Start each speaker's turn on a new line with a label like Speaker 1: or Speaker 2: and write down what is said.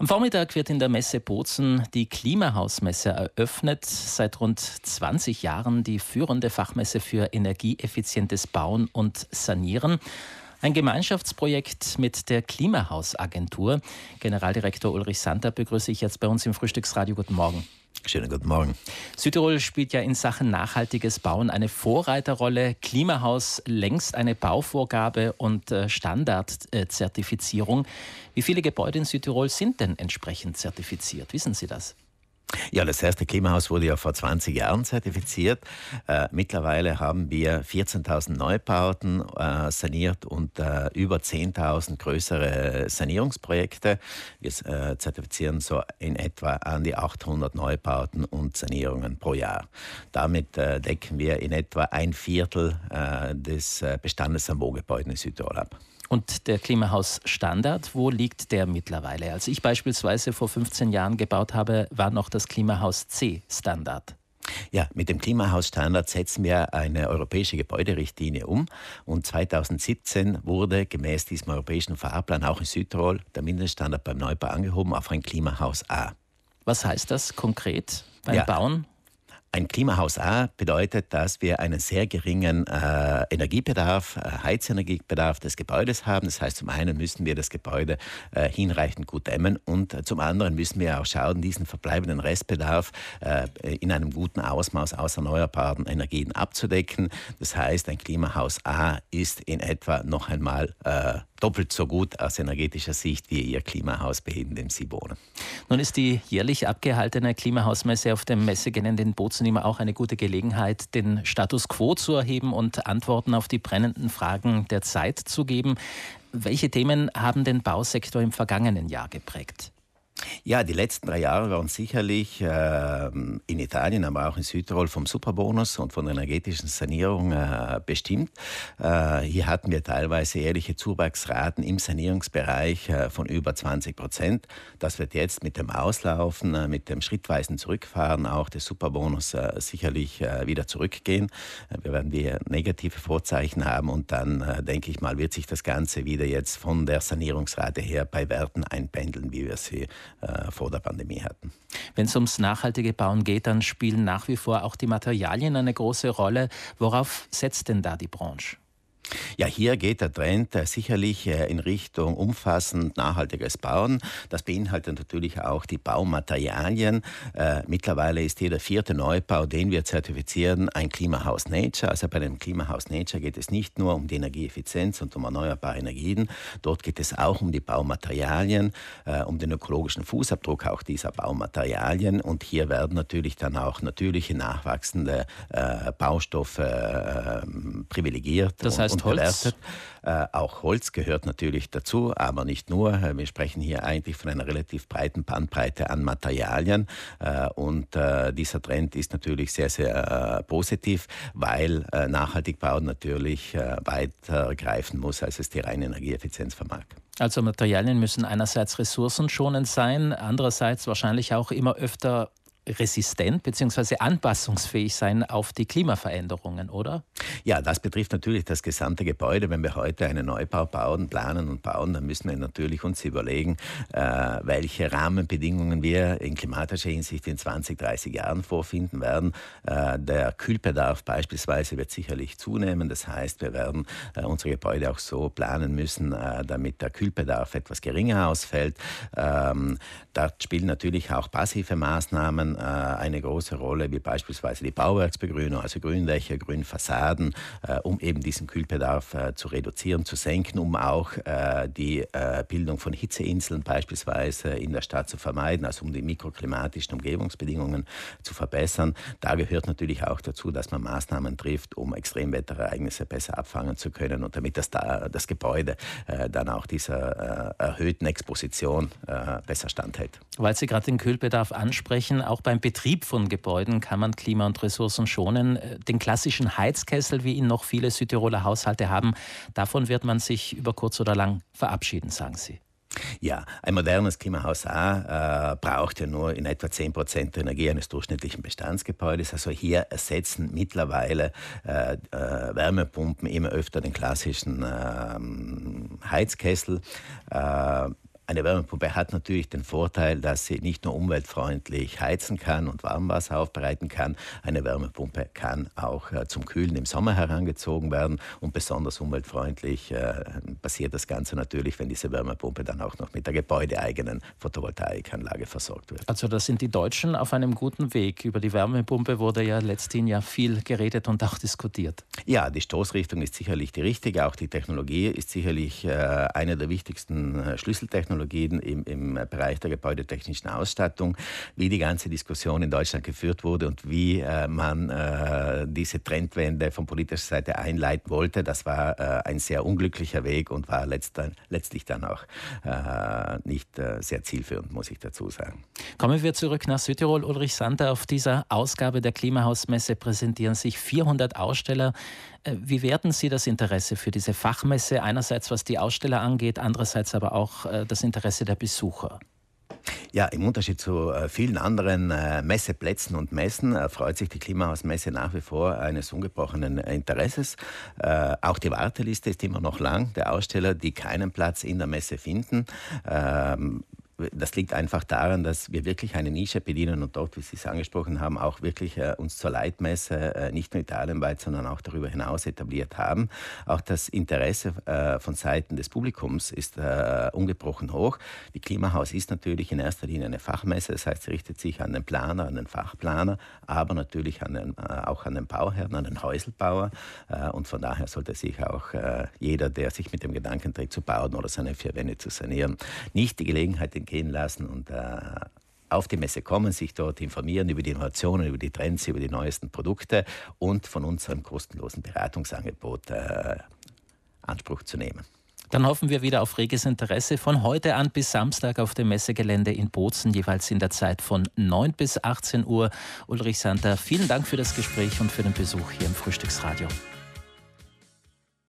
Speaker 1: Am Vormittag wird in der Messe Bozen die Klimahausmesse eröffnet. Seit rund 20 Jahren die führende Fachmesse für energieeffizientes Bauen und Sanieren. Ein Gemeinschaftsprojekt mit der Klimahausagentur. Generaldirektor Ulrich Santer begrüße ich jetzt bei uns im Frühstücksradio. Guten Morgen.
Speaker 2: Schönen guten Morgen.
Speaker 1: Südtirol spielt ja in Sachen nachhaltiges Bauen eine Vorreiterrolle. Klimahaus längst eine Bauvorgabe und äh, Standardzertifizierung. Wie viele Gebäude in Südtirol sind denn entsprechend zertifiziert? Wissen Sie das?
Speaker 2: Ja, das erste Klimahaus wurde ja vor 20 Jahren zertifiziert. Äh, mittlerweile haben wir 14.000 Neubauten äh, saniert und äh, über 10.000 größere Sanierungsprojekte. Wir äh, zertifizieren so in etwa an die 800 Neubauten und Sanierungen pro Jahr. Damit äh, decken wir in etwa ein Viertel äh, des Bestandes an Wohngebäuden in Südtirol ab.
Speaker 1: Und der Klimahausstandard, wo liegt der mittlerweile? Als ich beispielsweise vor 15 Jahren gebaut habe, war noch das Klimahaus C Standard.
Speaker 2: Ja, mit dem Klimahausstandard setzen wir eine europäische Gebäuderichtlinie um und 2017 wurde gemäß diesem europäischen Fahrplan auch in Südtirol der Mindeststandard beim Neubau angehoben auf ein Klimahaus A.
Speaker 1: Was heißt das konkret beim ja, Bauen?
Speaker 2: Ein Klimahaus A bedeutet, dass wir einen sehr geringen äh, Energiebedarf, äh, Heizenergiebedarf des Gebäudes haben. Das heißt, zum einen müssen wir das Gebäude äh, hinreichend gut dämmen und äh, zum anderen müssen wir auch schauen, diesen verbleibenden Restbedarf äh, in einem guten Ausmaß aus erneuerbaren Energien abzudecken. Das heißt, ein Klimahaus A ist in etwa noch einmal äh, doppelt so gut aus energetischer Sicht wie Ihr Klimahaus, in dem Sie wohnen.
Speaker 1: Nun ist die jährlich abgehaltene Klimahausmesse auf dem Messegelände in Bozen immer auch eine gute Gelegenheit, den Status quo zu erheben und Antworten auf die brennenden Fragen der Zeit zu geben. Welche Themen haben den Bausektor im vergangenen Jahr geprägt?
Speaker 2: Ja, die letzten drei Jahre waren sicherlich äh, in Italien, aber auch in Südtirol vom Superbonus und von der energetischen Sanierung äh, bestimmt. Äh, hier hatten wir teilweise jährliche Zuwachsraten im Sanierungsbereich äh, von über 20 Prozent. Das wird jetzt mit dem Auslaufen, äh, mit dem schrittweisen Zurückfahren auch des Superbonus äh, sicherlich wieder zurückgehen. wir werden wieder negative Vorzeichen haben und dann, denke ich mal, wird sich das Ganze wieder jetzt von der Sanierungsrate her bei Werten einpendeln, wie wir sie äh, vor der Pandemie hatten.
Speaker 1: Wenn es ums nachhaltige Bauen geht, dann spielen nach wie vor auch die Materialien eine große Rolle. Worauf setzt denn da die Branche?
Speaker 2: Ja, hier geht der Trend äh, sicherlich äh, in Richtung umfassend nachhaltiges Bauen. Das beinhaltet natürlich auch die Baumaterialien. Äh, mittlerweile ist jeder vierte Neubau, den wir zertifizieren, ein Klimahaus Nature. Also bei dem Klimahaus Nature geht es nicht nur um die Energieeffizienz und um erneuerbare Energien. Dort geht es auch um die Baumaterialien, um den ökologischen Fußabdruck auch dieser Baumaterialien. Und hier werden natürlich dann auch natürliche nachwachsende Baustoffe privilegiert.
Speaker 1: Das heißt, Holz.
Speaker 2: Äh, auch Holz gehört natürlich dazu, aber nicht nur. Äh, wir sprechen hier eigentlich von einer relativ breiten Bandbreite an Materialien. Äh, und äh, dieser Trend ist natürlich sehr, sehr äh, positiv, weil äh, nachhaltig bauen natürlich weiter greifen muss, als es die reine Energieeffizienz vermag.
Speaker 1: Also Materialien müssen einerseits ressourcenschonend sein, andererseits wahrscheinlich auch immer öfter resistent bzw. anpassungsfähig sein auf die Klimaveränderungen, oder?
Speaker 2: Ja, das betrifft natürlich das gesamte Gebäude. Wenn wir heute einen Neubau bauen, planen und bauen, dann müssen wir natürlich uns überlegen, äh, welche Rahmenbedingungen wir in klimatischer Hinsicht in 20, 30 Jahren vorfinden werden. Äh, der Kühlbedarf beispielsweise wird sicherlich zunehmen. Das heißt, wir werden äh, unsere Gebäude auch so planen müssen, äh, damit der Kühlbedarf etwas geringer ausfällt. Ähm, da spielen natürlich auch passive Maßnahmen äh, eine große Rolle, wie beispielsweise die Bauwerksbegrünung, also Gründächer, Grünfassaden, äh, um eben diesen Kühlbedarf äh, zu reduzieren, zu senken, um auch die Bildung von Hitzeinseln beispielsweise in der Stadt zu vermeiden, also um die mikroklimatischen Umgebungsbedingungen zu verbessern. Da gehört natürlich auch dazu, dass man Maßnahmen trifft, um Extremwetterereignisse besser abfangen zu können und damit das, das Gebäude dann auch dieser erhöhten Exposition besser standhält.
Speaker 1: Weil Sie gerade den Kühlbedarf ansprechen, auch beim Betrieb von Gebäuden kann man Klima und Ressourcen schonen. Äh, den klassischen Heizkessel, wie ihn noch viele Südtiroler Haushalte haben, davon wird man sich über kurz oder lang verabschieden, sagen Sie.
Speaker 2: Ja, ein modernes Klimahaus A äh, braucht ja nur in etwa 10 Prozent der Energie eines durchschnittlichen Bestandsgebäudes. Also hier ersetzen mittlerweile äh, äh, Wärmepumpen immer öfter den klassischen ähm, Heizkessel. Eine Wärmepumpe hat natürlich den Vorteil, dass sie nicht nur umweltfreundlich heizen kann und Warmwasser aufbereiten kann. Eine Wärmepumpe kann auch äh, zum Kühlen im Sommer herangezogen werden und besonders umweltfreundlich äh, passiert das Ganze natürlich, wenn diese Wärmepumpe dann auch noch mit der gebäudeeigenen Photovoltaikanlage versorgt wird.
Speaker 1: Also da sind die Deutschen auf einem guten Weg. Über die Wärmepumpe wurde ja letzthin ja viel geredet und auch diskutiert.
Speaker 2: Ja, die Stoßrichtung ist sicherlich die richtige. Auch die Technologie ist sicherlich äh, eine der wichtigsten äh, Schlüsseltechnologien Technologien im, im Bereich der gebäudetechnischen Ausstattung, wie die ganze Diskussion in Deutschland geführt wurde und wie äh, man äh, diese Trendwende von politischer Seite einleiten wollte. Das war äh, ein sehr unglücklicher Weg und war letzter, letztlich dann auch äh, nicht äh, sehr zielführend, muss ich dazu sagen.
Speaker 1: Kommen wir zurück nach Südtirol. Ulrich Sander, auf dieser Ausgabe der Klimahausmesse präsentieren sich 400 Aussteller. Äh, wie werten Sie das Interesse für diese Fachmesse? Einerseits was die Aussteller angeht, andererseits aber auch das Interesse der Besucher.
Speaker 2: Ja, im Unterschied zu äh, vielen anderen äh, Messeplätzen und Messen äh, freut sich die Klimahausmesse nach wie vor eines ungebrochenen Interesses. Äh, auch die Warteliste ist immer noch lang der Aussteller, die keinen Platz in der Messe finden. Das liegt einfach daran, dass wir wirklich eine Nische bedienen und dort, wie Sie es angesprochen haben, auch wirklich äh, uns zur Leitmesse äh, nicht nur italienweit, sondern auch darüber hinaus etabliert haben. Auch das Interesse äh, von Seiten des Publikums ist äh, ungebrochen hoch. Die Klimahaus ist natürlich in erster Linie eine Fachmesse, das heißt, sie richtet sich an den Planer, an den Fachplaner, aber natürlich an den, äh, auch an den Bauherrn, an den Häuselbauer. Äh, und von daher sollte sich auch jeder, der sich mit dem Gedanken trägt, zu bauen oder seine vier Wände zu sanieren, nicht die Gelegenheit in gehen lassen und äh, auf die Messe kommen, sich dort informieren über die Innovationen, über die Trends, über die neuesten Produkte und von unserem kostenlosen Beratungsangebot äh, Anspruch zu nehmen.
Speaker 1: Dann hoffen wir wieder auf reges Interesse von heute an bis Samstag auf dem Messegelände in Bozen, jeweils in der Zeit von 9 bis 18 Uhr. Ulrich Santer, vielen Dank für das Gespräch und für den Besuch hier im Frühstücksradio.